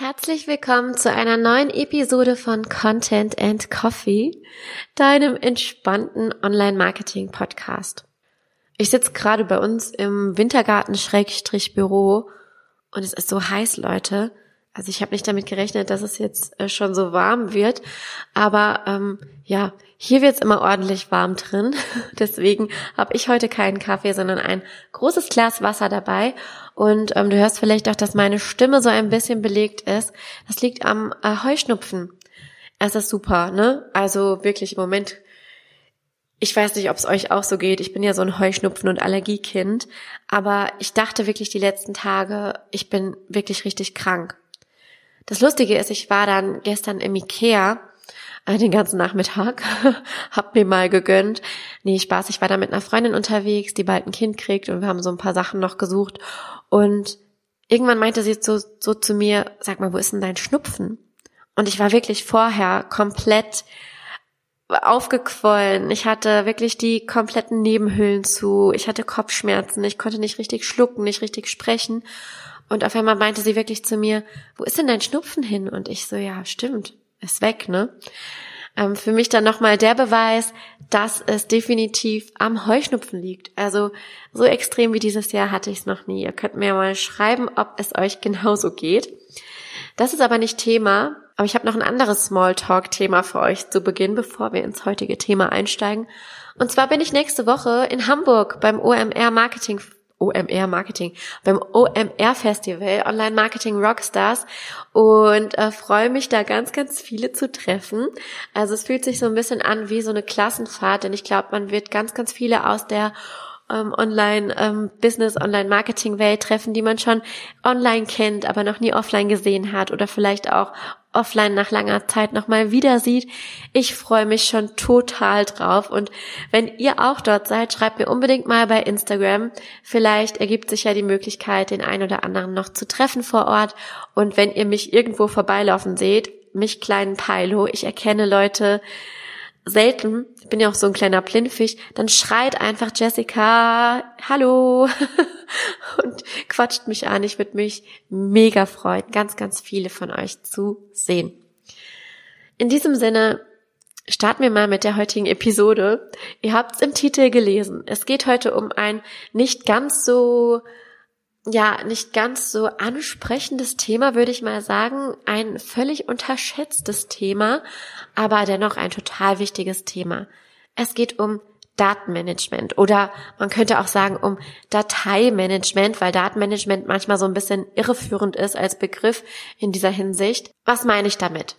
Herzlich willkommen zu einer neuen Episode von Content and Coffee, deinem entspannten Online-Marketing-Podcast. Ich sitze gerade bei uns im Wintergarten-Büro und es ist so heiß, Leute. Also ich habe nicht damit gerechnet, dass es jetzt äh, schon so warm wird. Aber ähm, ja, hier wird's immer ordentlich warm drin. Deswegen habe ich heute keinen Kaffee, sondern ein großes Glas Wasser dabei. Und ähm, du hörst vielleicht auch, dass meine Stimme so ein bisschen belegt ist. Das liegt am äh, Heuschnupfen. Es ist super, ne? Also wirklich im Moment. Ich weiß nicht, ob es euch auch so geht. Ich bin ja so ein Heuschnupfen- und Allergiekind. Aber ich dachte wirklich die letzten Tage, ich bin wirklich richtig krank. Das Lustige ist, ich war dann gestern im Ikea äh, den ganzen Nachmittag, hab mir mal gegönnt. Nee, Spaß, ich war da mit einer Freundin unterwegs, die bald ein Kind kriegt und wir haben so ein paar Sachen noch gesucht und irgendwann meinte sie so, so zu mir, sag mal, wo ist denn dein Schnupfen? Und ich war wirklich vorher komplett aufgequollen. Ich hatte wirklich die kompletten Nebenhöhlen zu. Ich hatte Kopfschmerzen. Ich konnte nicht richtig schlucken, nicht richtig sprechen. Und auf einmal meinte sie wirklich zu mir, wo ist denn dein Schnupfen hin? Und ich so, ja, stimmt, ist weg, ne? Ähm, für mich dann nochmal der Beweis, dass es definitiv am Heuschnupfen liegt. Also so extrem wie dieses Jahr hatte ich es noch nie. Ihr könnt mir mal schreiben, ob es euch genauso geht. Das ist aber nicht Thema, aber ich habe noch ein anderes Smalltalk-Thema für euch zu Beginn, bevor wir ins heutige Thema einsteigen. Und zwar bin ich nächste Woche in Hamburg beim OMR Marketing OMR Marketing, beim OMR Festival, Online Marketing Rockstars und äh, freue mich da ganz, ganz viele zu treffen. Also es fühlt sich so ein bisschen an wie so eine Klassenfahrt, denn ich glaube, man wird ganz, ganz viele aus der ähm, Online-Business, ähm, Online-Marketing-Welt treffen, die man schon online kennt, aber noch nie offline gesehen hat oder vielleicht auch offline nach langer Zeit nochmal wieder sieht. Ich freue mich schon total drauf. Und wenn ihr auch dort seid, schreibt mir unbedingt mal bei Instagram. Vielleicht ergibt sich ja die Möglichkeit, den einen oder anderen noch zu treffen vor Ort. Und wenn ihr mich irgendwo vorbeilaufen seht, mich kleinen Pilo, ich erkenne Leute, selten, ich bin ja auch so ein kleiner Blindfisch, dann schreit einfach Jessica, hallo und quatscht mich an. Ich würde mich mega freuen, ganz, ganz viele von euch zu sehen. In diesem Sinne starten wir mal mit der heutigen Episode. Ihr habt es im Titel gelesen. Es geht heute um ein nicht ganz so ja, nicht ganz so ansprechendes Thema, würde ich mal sagen. Ein völlig unterschätztes Thema, aber dennoch ein total wichtiges Thema. Es geht um Datenmanagement oder man könnte auch sagen um Dateimanagement, weil Datenmanagement manchmal so ein bisschen irreführend ist als Begriff in dieser Hinsicht. Was meine ich damit?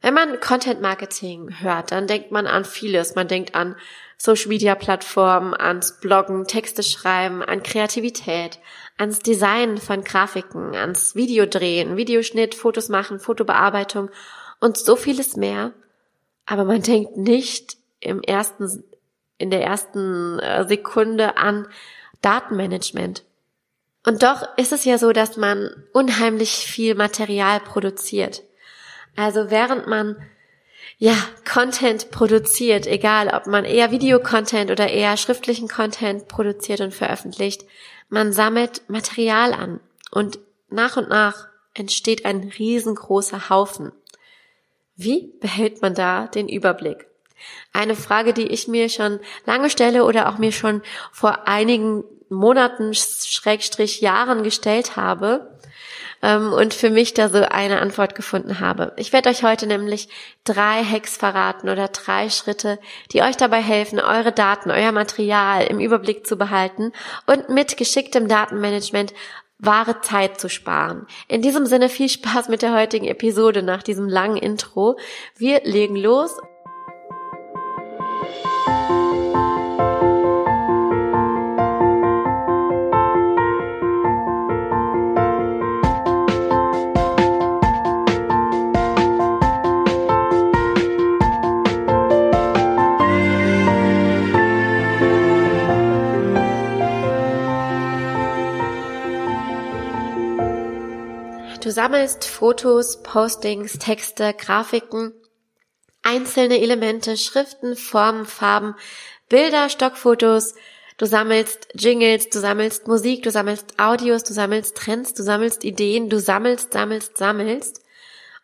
Wenn man Content Marketing hört, dann denkt man an vieles. Man denkt an Social Media Plattformen, ans Bloggen, Texte schreiben, an Kreativität, ans Design von Grafiken, ans Videodrehen, Videoschnitt, Fotos machen, Fotobearbeitung und so vieles mehr. Aber man denkt nicht im ersten, in der ersten äh, Sekunde an Datenmanagement. Und doch ist es ja so, dass man unheimlich viel Material produziert. Also während man ja, Content produziert, egal ob man eher Videocontent oder eher schriftlichen Content produziert und veröffentlicht, man sammelt Material an und nach und nach entsteht ein riesengroßer Haufen. Wie behält man da den Überblick? Eine Frage, die ich mir schon lange stelle oder auch mir schon vor einigen Monaten, Schrägstrich Jahren gestellt habe ähm, und für mich da so eine Antwort gefunden habe. Ich werde euch heute nämlich drei Hacks verraten oder drei Schritte, die euch dabei helfen, eure Daten, euer Material im Überblick zu behalten und mit geschicktem Datenmanagement wahre Zeit zu sparen. In diesem Sinne viel Spaß mit der heutigen Episode nach diesem langen Intro. Wir legen los. Sammelst Fotos, Postings, Texte, Grafiken, einzelne Elemente, Schriften, Formen, Farben, Bilder, Stockfotos, Du sammelst Jingles, du sammelst Musik, du sammelst Audios, du sammelst Trends, du sammelst Ideen, du sammelst, sammelst, sammelst.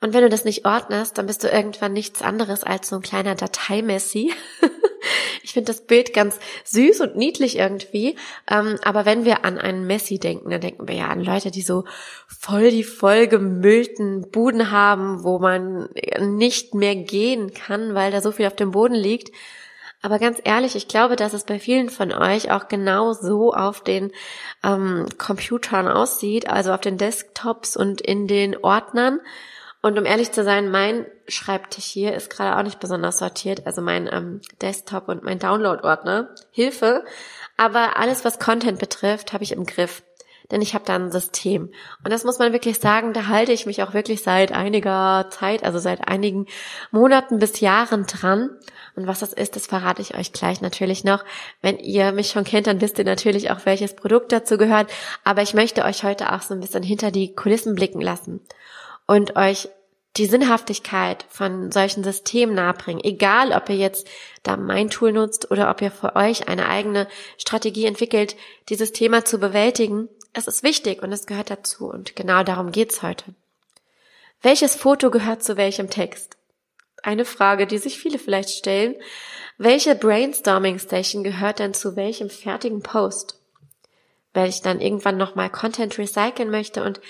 Und wenn du das nicht ordnest, dann bist du irgendwann nichts anderes als so ein kleiner Dateimessi. ich finde das Bild ganz süß und niedlich irgendwie. Ähm, aber wenn wir an einen Messi denken, dann denken wir ja an Leute, die so voll die vollgemüllten Buden haben, wo man nicht mehr gehen kann, weil da so viel auf dem Boden liegt. Aber ganz ehrlich, ich glaube, dass es bei vielen von euch auch genau so auf den ähm, Computern aussieht, also auf den Desktops und in den Ordnern. Und um ehrlich zu sein, mein Schreibtisch hier ist gerade auch nicht besonders sortiert, also mein ähm, Desktop und mein Download-Ordner. Hilfe. Aber alles, was Content betrifft, habe ich im Griff. Denn ich habe da ein System. Und das muss man wirklich sagen, da halte ich mich auch wirklich seit einiger Zeit, also seit einigen Monaten bis Jahren dran. Und was das ist, das verrate ich euch gleich natürlich noch. Wenn ihr mich schon kennt, dann wisst ihr natürlich auch, welches Produkt dazu gehört. Aber ich möchte euch heute auch so ein bisschen hinter die Kulissen blicken lassen und euch die Sinnhaftigkeit von solchen Systemen nahebringen. Egal, ob ihr jetzt da mein Tool nutzt oder ob ihr für euch eine eigene Strategie entwickelt, dieses Thema zu bewältigen. Es ist wichtig und es gehört dazu und genau darum geht's heute. Welches Foto gehört zu welchem Text? Eine Frage, die sich viele vielleicht stellen. Welche Brainstorming Station gehört denn zu welchem fertigen Post? Weil ich dann irgendwann nochmal Content recyceln möchte und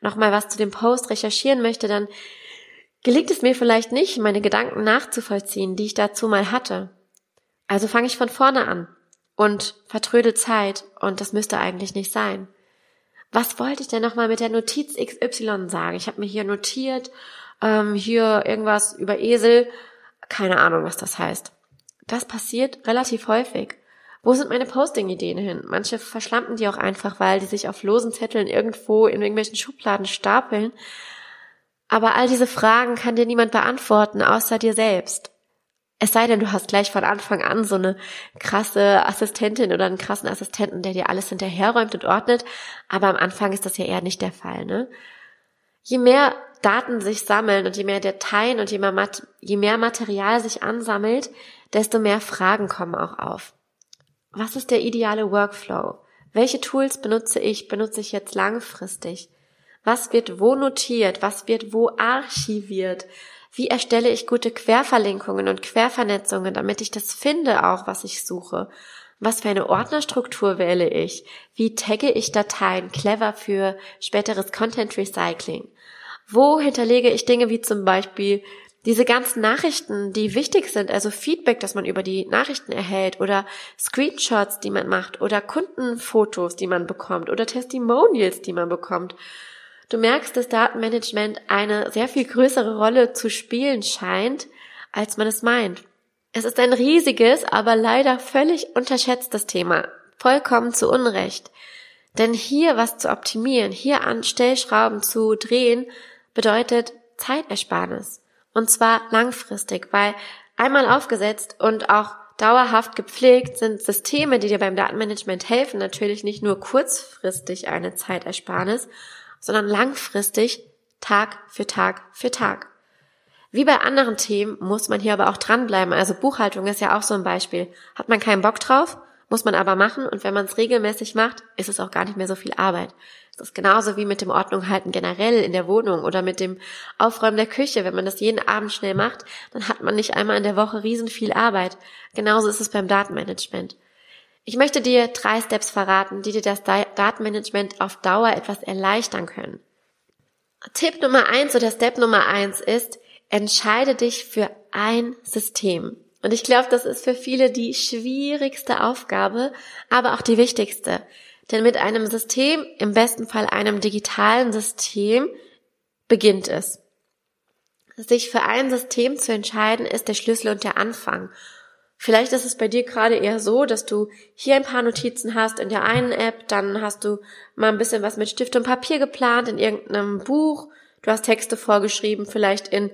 nochmal was zu dem Post recherchieren möchte, dann gelingt es mir vielleicht nicht, meine Gedanken nachzuvollziehen, die ich dazu mal hatte. Also fange ich von vorne an und vertrödel Zeit und das müsste eigentlich nicht sein. Was wollte ich denn nochmal mit der Notiz XY sagen? Ich habe mir hier notiert, ähm, hier irgendwas über Esel, keine Ahnung, was das heißt. Das passiert relativ häufig. Wo sind meine Posting-Ideen hin? Manche verschlampen die auch einfach, weil die sich auf losen Zetteln irgendwo in irgendwelchen Schubladen stapeln. Aber all diese Fragen kann dir niemand beantworten, außer dir selbst. Es sei denn, du hast gleich von Anfang an so eine krasse Assistentin oder einen krassen Assistenten, der dir alles hinterherräumt und ordnet. Aber am Anfang ist das ja eher nicht der Fall, ne? Je mehr Daten sich sammeln und je mehr Dateien und je mehr, Mat je mehr Material sich ansammelt, desto mehr Fragen kommen auch auf. Was ist der ideale Workflow? Welche Tools benutze ich? Benutze ich jetzt langfristig? Was wird wo notiert? Was wird wo archiviert? Wie erstelle ich gute Querverlinkungen und Quervernetzungen, damit ich das finde auch, was ich suche? Was für eine Ordnerstruktur wähle ich? Wie tagge ich Dateien clever für späteres Content Recycling? Wo hinterlege ich Dinge wie zum Beispiel diese ganzen Nachrichten, die wichtig sind, also Feedback, das man über die Nachrichten erhält oder Screenshots, die man macht oder Kundenfotos, die man bekommt oder Testimonials, die man bekommt. Du merkst, dass Datenmanagement eine sehr viel größere Rolle zu spielen scheint, als man es meint. Es ist ein riesiges, aber leider völlig unterschätztes Thema. Vollkommen zu Unrecht. Denn hier was zu optimieren, hier an Stellschrauben zu drehen, bedeutet Zeitersparnis. Und zwar langfristig, weil einmal aufgesetzt und auch dauerhaft gepflegt sind Systeme, die dir beim Datenmanagement helfen, natürlich nicht nur kurzfristig eine Zeitersparnis, sondern langfristig Tag für Tag für Tag. Wie bei anderen Themen muss man hier aber auch dranbleiben. Also Buchhaltung ist ja auch so ein Beispiel. Hat man keinen Bock drauf, muss man aber machen und wenn man es regelmäßig macht, ist es auch gar nicht mehr so viel Arbeit. Das ist genauso wie mit dem Ordnung halten generell in der Wohnung oder mit dem Aufräumen der Küche. Wenn man das jeden Abend schnell macht, dann hat man nicht einmal in der Woche riesen viel Arbeit. Genauso ist es beim Datenmanagement. Ich möchte dir drei Steps verraten, die dir das Datenmanagement auf Dauer etwas erleichtern können. Tipp Nummer eins oder Step Nummer eins ist, entscheide dich für ein System. Und ich glaube, das ist für viele die schwierigste Aufgabe, aber auch die wichtigste. Denn mit einem System, im besten Fall einem digitalen System, beginnt es. Sich für ein System zu entscheiden, ist der Schlüssel und der Anfang. Vielleicht ist es bei dir gerade eher so, dass du hier ein paar Notizen hast in der einen App, dann hast du mal ein bisschen was mit Stift und Papier geplant in irgendeinem Buch, du hast Texte vorgeschrieben, vielleicht in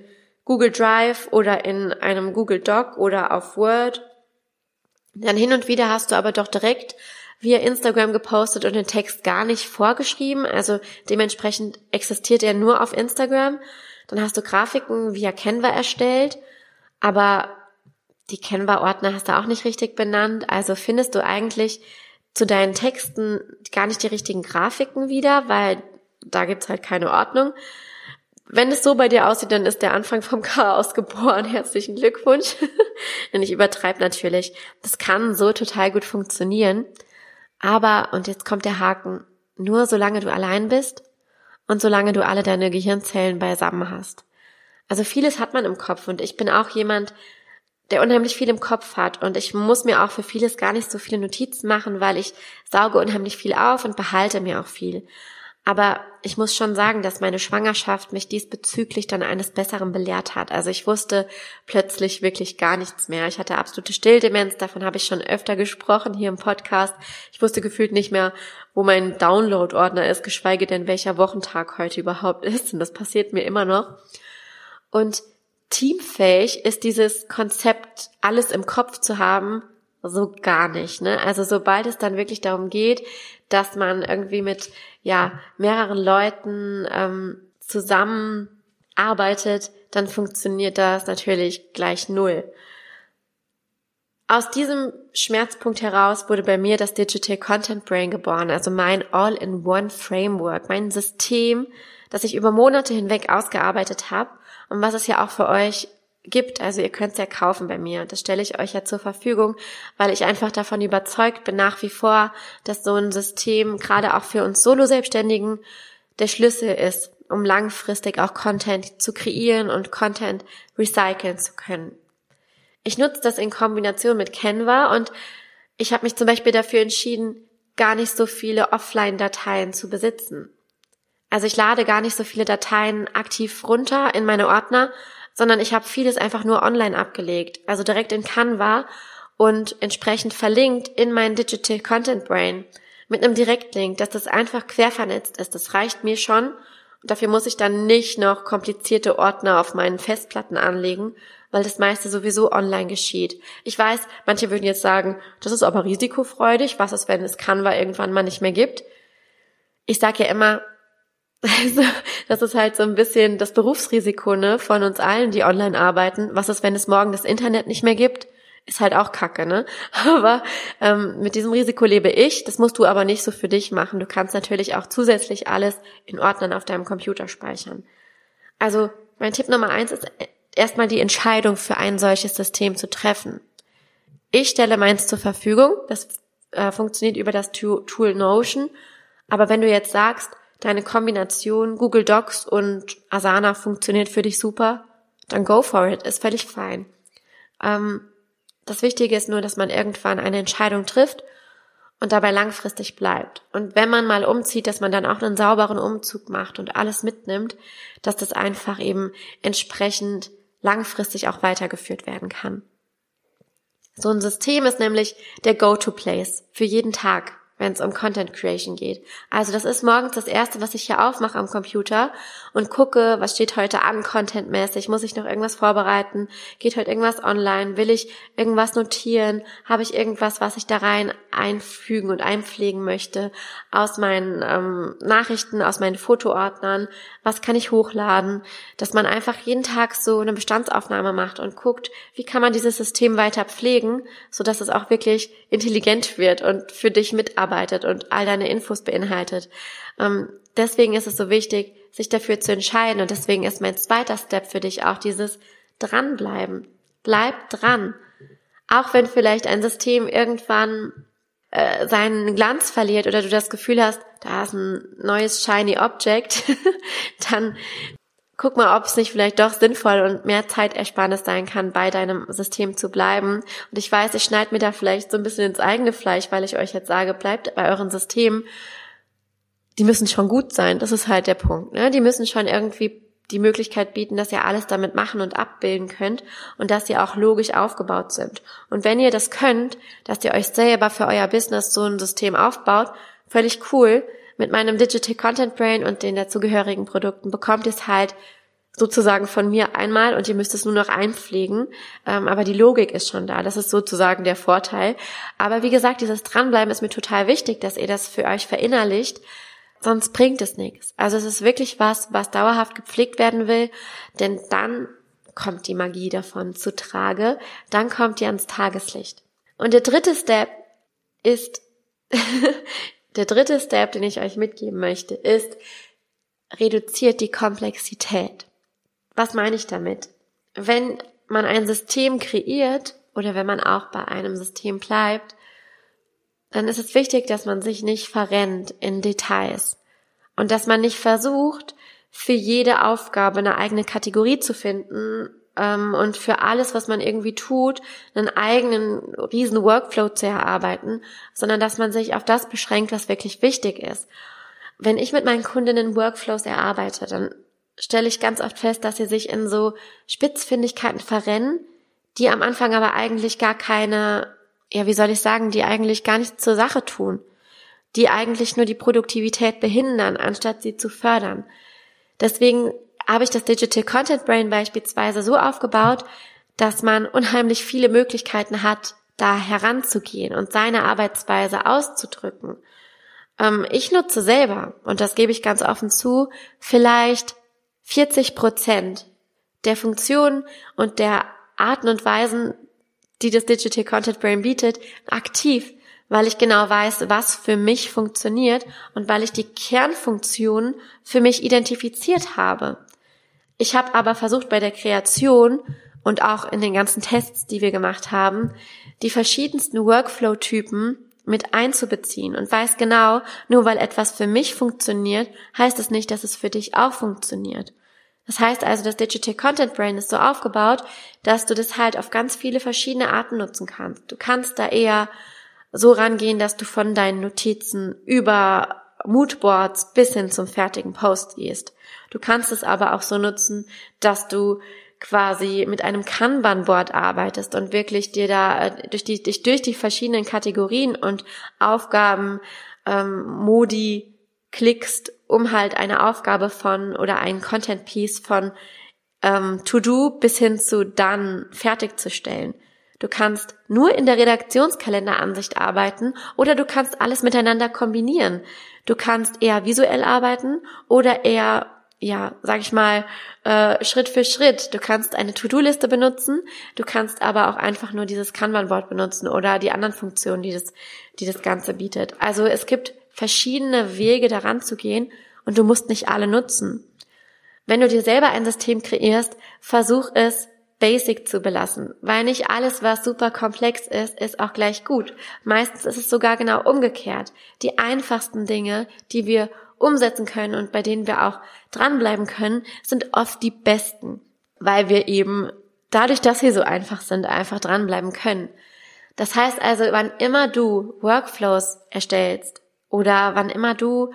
Google Drive oder in einem Google Doc oder auf Word. Dann hin und wieder hast du aber doch direkt via Instagram gepostet und den Text gar nicht vorgeschrieben. Also dementsprechend existiert er nur auf Instagram. Dann hast du Grafiken via Canva erstellt, aber die Canva-Ordner hast du auch nicht richtig benannt. Also findest du eigentlich zu deinen Texten gar nicht die richtigen Grafiken wieder, weil da gibt's halt keine Ordnung. Wenn es so bei dir aussieht, dann ist der Anfang vom Chaos geboren. Herzlichen Glückwunsch. Denn ich übertreibe natürlich. Das kann so total gut funktionieren. Aber, und jetzt kommt der Haken, nur solange du allein bist und solange du alle deine Gehirnzellen beisammen hast. Also vieles hat man im Kopf und ich bin auch jemand, der unheimlich viel im Kopf hat und ich muss mir auch für vieles gar nicht so viele Notizen machen, weil ich sauge unheimlich viel auf und behalte mir auch viel. Aber ich muss schon sagen, dass meine Schwangerschaft mich diesbezüglich dann eines Besseren belehrt hat. Also ich wusste plötzlich wirklich gar nichts mehr. Ich hatte absolute Stilldemenz, davon habe ich schon öfter gesprochen hier im Podcast. Ich wusste gefühlt nicht mehr, wo mein Download-Ordner ist, geschweige denn welcher Wochentag heute überhaupt ist. Und das passiert mir immer noch. Und teamfähig ist dieses Konzept, alles im Kopf zu haben, so gar nicht. Ne? Also sobald es dann wirklich darum geht, dass man irgendwie mit ja mehreren Leuten ähm, zusammenarbeitet, dann funktioniert das natürlich gleich null. Aus diesem Schmerzpunkt heraus wurde bei mir das Digital Content Brain geboren, also mein All-in-One Framework, mein System, das ich über Monate hinweg ausgearbeitet habe und was es ja auch für euch gibt. Also ihr könnt es ja kaufen bei mir. Das stelle ich euch ja zur Verfügung, weil ich einfach davon überzeugt bin nach wie vor, dass so ein System gerade auch für uns Solo-Selbstständigen der Schlüssel ist, um langfristig auch Content zu kreieren und Content recyceln zu können. Ich nutze das in Kombination mit Canva und ich habe mich zum Beispiel dafür entschieden, gar nicht so viele Offline-Dateien zu besitzen. Also ich lade gar nicht so viele Dateien aktiv runter in meine Ordner, sondern ich habe vieles einfach nur online abgelegt, also direkt in Canva und entsprechend verlinkt in mein Digital Content Brain mit einem Direktlink, dass das einfach quer vernetzt ist. Das reicht mir schon. Und dafür muss ich dann nicht noch komplizierte Ordner auf meinen Festplatten anlegen, weil das meiste sowieso online geschieht. Ich weiß, manche würden jetzt sagen, das ist aber risikofreudig. Was ist, wenn es Canva irgendwann mal nicht mehr gibt? Ich sage ja immer, also, das ist halt so ein bisschen das Berufsrisiko ne, von uns allen, die online arbeiten. Was ist, wenn es morgen das Internet nicht mehr gibt? Ist halt auch Kacke, ne? Aber ähm, mit diesem Risiko lebe ich. Das musst du aber nicht so für dich machen. Du kannst natürlich auch zusätzlich alles in Ordnern auf deinem Computer speichern. Also mein Tipp Nummer eins ist erstmal die Entscheidung für ein solches System zu treffen. Ich stelle meins zur Verfügung. Das äh, funktioniert über das Tool Notion. Aber wenn du jetzt sagst, deine Kombination Google Docs und Asana funktioniert für dich super, dann go for it, ist völlig fein. Ähm, das Wichtige ist nur, dass man irgendwann eine Entscheidung trifft und dabei langfristig bleibt. Und wenn man mal umzieht, dass man dann auch einen sauberen Umzug macht und alles mitnimmt, dass das einfach eben entsprechend langfristig auch weitergeführt werden kann. So ein System ist nämlich der Go-to-Place für jeden Tag wenn es um Content Creation geht. Also das ist morgens das erste, was ich hier aufmache am Computer und gucke, was steht heute an contentmäßig, muss ich noch irgendwas vorbereiten, geht heute irgendwas online, will ich irgendwas notieren, habe ich irgendwas, was ich da rein einfügen und einpflegen möchte aus meinen ähm, Nachrichten, aus meinen Fotoordnern, was kann ich hochladen, dass man einfach jeden Tag so eine Bestandsaufnahme macht und guckt, wie kann man dieses System weiter pflegen, so dass es auch wirklich intelligent wird und für dich mitarbeitet und all deine Infos beinhaltet. Ähm, deswegen ist es so wichtig, sich dafür zu entscheiden und deswegen ist mein zweiter Step für dich auch dieses dranbleiben. Bleib dran. Auch wenn vielleicht ein System irgendwann äh, seinen Glanz verliert oder du das Gefühl hast, da ist ein neues shiny Object, dann guck mal, ob es nicht vielleicht doch sinnvoll und mehr Zeitersparnis sein kann, bei deinem System zu bleiben. Und ich weiß, ich schneide mir da vielleicht so ein bisschen ins eigene Fleisch, weil ich euch jetzt sage, bleibt bei euren Systemen. Die müssen schon gut sein. Das ist halt der Punkt. Ne? Die müssen schon irgendwie die Möglichkeit bieten, dass ihr alles damit machen und abbilden könnt und dass ihr auch logisch aufgebaut sind. Und wenn ihr das könnt, dass ihr euch selber für euer Business so ein System aufbaut, völlig cool. Mit meinem Digital Content Brain und den dazugehörigen Produkten bekommt ihr es halt sozusagen von mir einmal und ihr müsst es nur noch einpflegen. Ähm, aber die Logik ist schon da. Das ist sozusagen der Vorteil. Aber wie gesagt, dieses Dranbleiben ist mir total wichtig, dass ihr das für euch verinnerlicht sonst bringt es nichts. Also es ist wirklich was, was dauerhaft gepflegt werden will, denn dann kommt die Magie davon zu Trage, dann kommt ihr ans Tageslicht. Und der dritte Step ist Der dritte Step, den ich euch mitgeben möchte, ist, reduziert die Komplexität. Was meine ich damit? Wenn man ein System kreiert oder wenn man auch bei einem System bleibt, dann ist es wichtig, dass man sich nicht verrennt in Details und dass man nicht versucht, für jede Aufgabe eine eigene Kategorie zu finden ähm, und für alles, was man irgendwie tut, einen eigenen riesen Workflow zu erarbeiten, sondern dass man sich auf das beschränkt, was wirklich wichtig ist. Wenn ich mit meinen Kundinnen Workflows erarbeite, dann stelle ich ganz oft fest, dass sie sich in so Spitzfindigkeiten verrennen, die am Anfang aber eigentlich gar keine, ja, wie soll ich sagen, die eigentlich gar nichts zur Sache tun, die eigentlich nur die Produktivität behindern, anstatt sie zu fördern. Deswegen habe ich das Digital Content Brain beispielsweise so aufgebaut, dass man unheimlich viele Möglichkeiten hat, da heranzugehen und seine Arbeitsweise auszudrücken. Ähm, ich nutze selber, und das gebe ich ganz offen zu, vielleicht 40 Prozent der Funktionen und der Arten und Weisen, die das Digital Content Brain bietet, aktiv, weil ich genau weiß, was für mich funktioniert und weil ich die Kernfunktionen für mich identifiziert habe. Ich habe aber versucht bei der Kreation und auch in den ganzen Tests, die wir gemacht haben, die verschiedensten Workflow-Typen mit einzubeziehen und weiß genau, nur weil etwas für mich funktioniert, heißt es nicht, dass es für dich auch funktioniert. Das heißt also, das Digital Content Brain ist so aufgebaut, dass du das halt auf ganz viele verschiedene Arten nutzen kannst. Du kannst da eher so rangehen, dass du von deinen Notizen über Moodboards bis hin zum fertigen Post gehst. Du kannst es aber auch so nutzen, dass du quasi mit einem Kanban-Board arbeitest und wirklich dir da äh, durch die, dich durch die verschiedenen Kategorien und Aufgaben ähm, Modi klickst, um halt eine Aufgabe von oder ein Content Piece von ähm, To Do bis hin zu Done fertigzustellen. Du kannst nur in der Redaktionskalenderansicht arbeiten oder du kannst alles miteinander kombinieren. Du kannst eher visuell arbeiten oder eher ja, sag ich mal, äh, Schritt für Schritt. Du kannst eine To-Do-Liste benutzen, du kannst aber auch einfach nur dieses Kanban-Board benutzen oder die anderen Funktionen, die das, die das Ganze bietet. Also es gibt verschiedene Wege daran zu gehen und du musst nicht alle nutzen. Wenn du dir selber ein System kreierst, versuch es basic zu belassen, weil nicht alles, was super komplex ist, ist auch gleich gut. Meistens ist es sogar genau umgekehrt. Die einfachsten Dinge, die wir umsetzen können und bei denen wir auch dranbleiben können, sind oft die besten, weil wir eben dadurch, dass sie so einfach sind, einfach dranbleiben können. Das heißt also, wann immer du Workflows erstellst oder wann immer du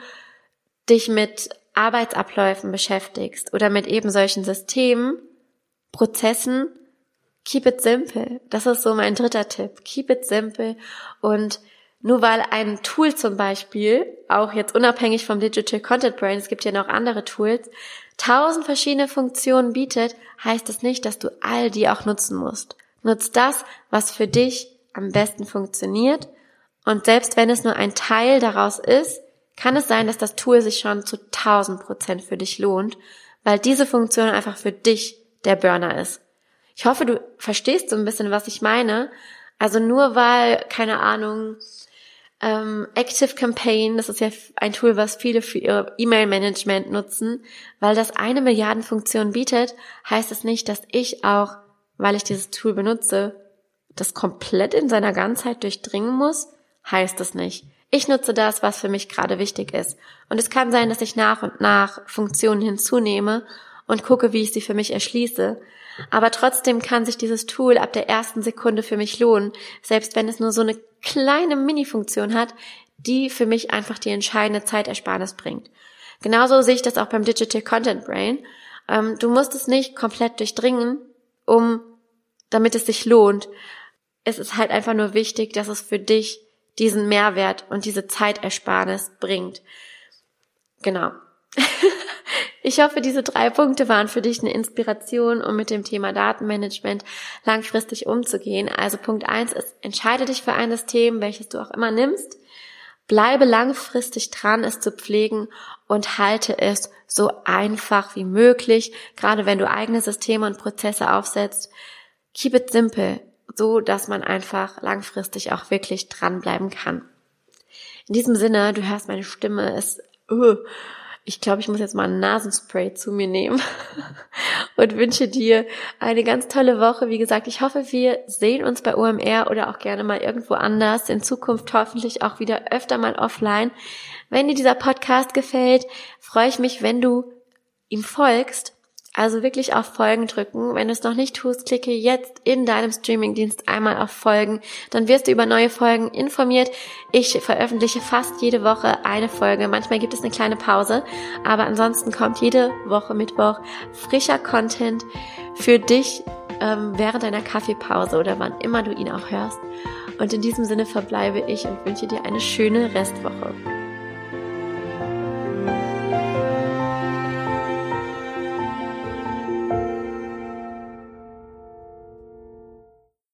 dich mit Arbeitsabläufen beschäftigst oder mit eben solchen Systemen, Prozessen, keep it simple. Das ist so mein dritter Tipp. Keep it simple und nur weil ein Tool zum Beispiel, auch jetzt unabhängig vom Digital Content Brain, es gibt ja noch andere Tools, tausend verschiedene Funktionen bietet, heißt das nicht, dass du all die auch nutzen musst. Nutz das, was für dich am besten funktioniert. Und selbst wenn es nur ein Teil daraus ist, kann es sein, dass das Tool sich schon zu tausend Prozent für dich lohnt, weil diese Funktion einfach für dich der Burner ist. Ich hoffe, du verstehst so ein bisschen, was ich meine. Also nur weil, keine Ahnung, ähm, Active Campaign, das ist ja ein Tool, was viele für ihr E-Mail-Management nutzen, weil das eine Milliardenfunktion bietet, heißt es nicht, dass ich auch, weil ich dieses Tool benutze, das komplett in seiner Ganzheit durchdringen muss, heißt es nicht. Ich nutze das, was für mich gerade wichtig ist. Und es kann sein, dass ich nach und nach Funktionen hinzunehme und gucke, wie ich sie für mich erschließe. Aber trotzdem kann sich dieses Tool ab der ersten Sekunde für mich lohnen, selbst wenn es nur so eine kleine Mini-Funktion hat, die für mich einfach die entscheidende Zeitersparnis bringt. Genauso sehe ich das auch beim Digital Content Brain. Ähm, du musst es nicht komplett durchdringen, um, damit es sich lohnt. Es ist halt einfach nur wichtig, dass es für dich diesen Mehrwert und diese Zeitersparnis bringt. Genau. Ich hoffe, diese drei Punkte waren für dich eine Inspiration, um mit dem Thema Datenmanagement langfristig umzugehen. Also Punkt eins ist, entscheide dich für ein System, welches du auch immer nimmst. Bleibe langfristig dran, es zu pflegen und halte es so einfach wie möglich, gerade wenn du eigene Systeme und Prozesse aufsetzt. Keep it simple, so dass man einfach langfristig auch wirklich dranbleiben kann. In diesem Sinne, du hörst meine Stimme, es, uh, ich glaube, ich muss jetzt mal ein Nasenspray zu mir nehmen und wünsche dir eine ganz tolle Woche. Wie gesagt, ich hoffe, wir sehen uns bei OMR oder auch gerne mal irgendwo anders. In Zukunft hoffentlich auch wieder öfter mal offline. Wenn dir dieser Podcast gefällt, freue ich mich, wenn du ihm folgst also wirklich auf Folgen drücken. Wenn du es noch nicht tust, klicke jetzt in deinem Streamingdienst einmal auf Folgen. Dann wirst du über neue Folgen informiert. Ich veröffentliche fast jede Woche eine Folge. Manchmal gibt es eine kleine Pause. Aber ansonsten kommt jede Woche Mittwoch frischer Content für dich ähm, während deiner Kaffeepause oder wann immer du ihn auch hörst. Und in diesem Sinne verbleibe ich und wünsche dir eine schöne Restwoche.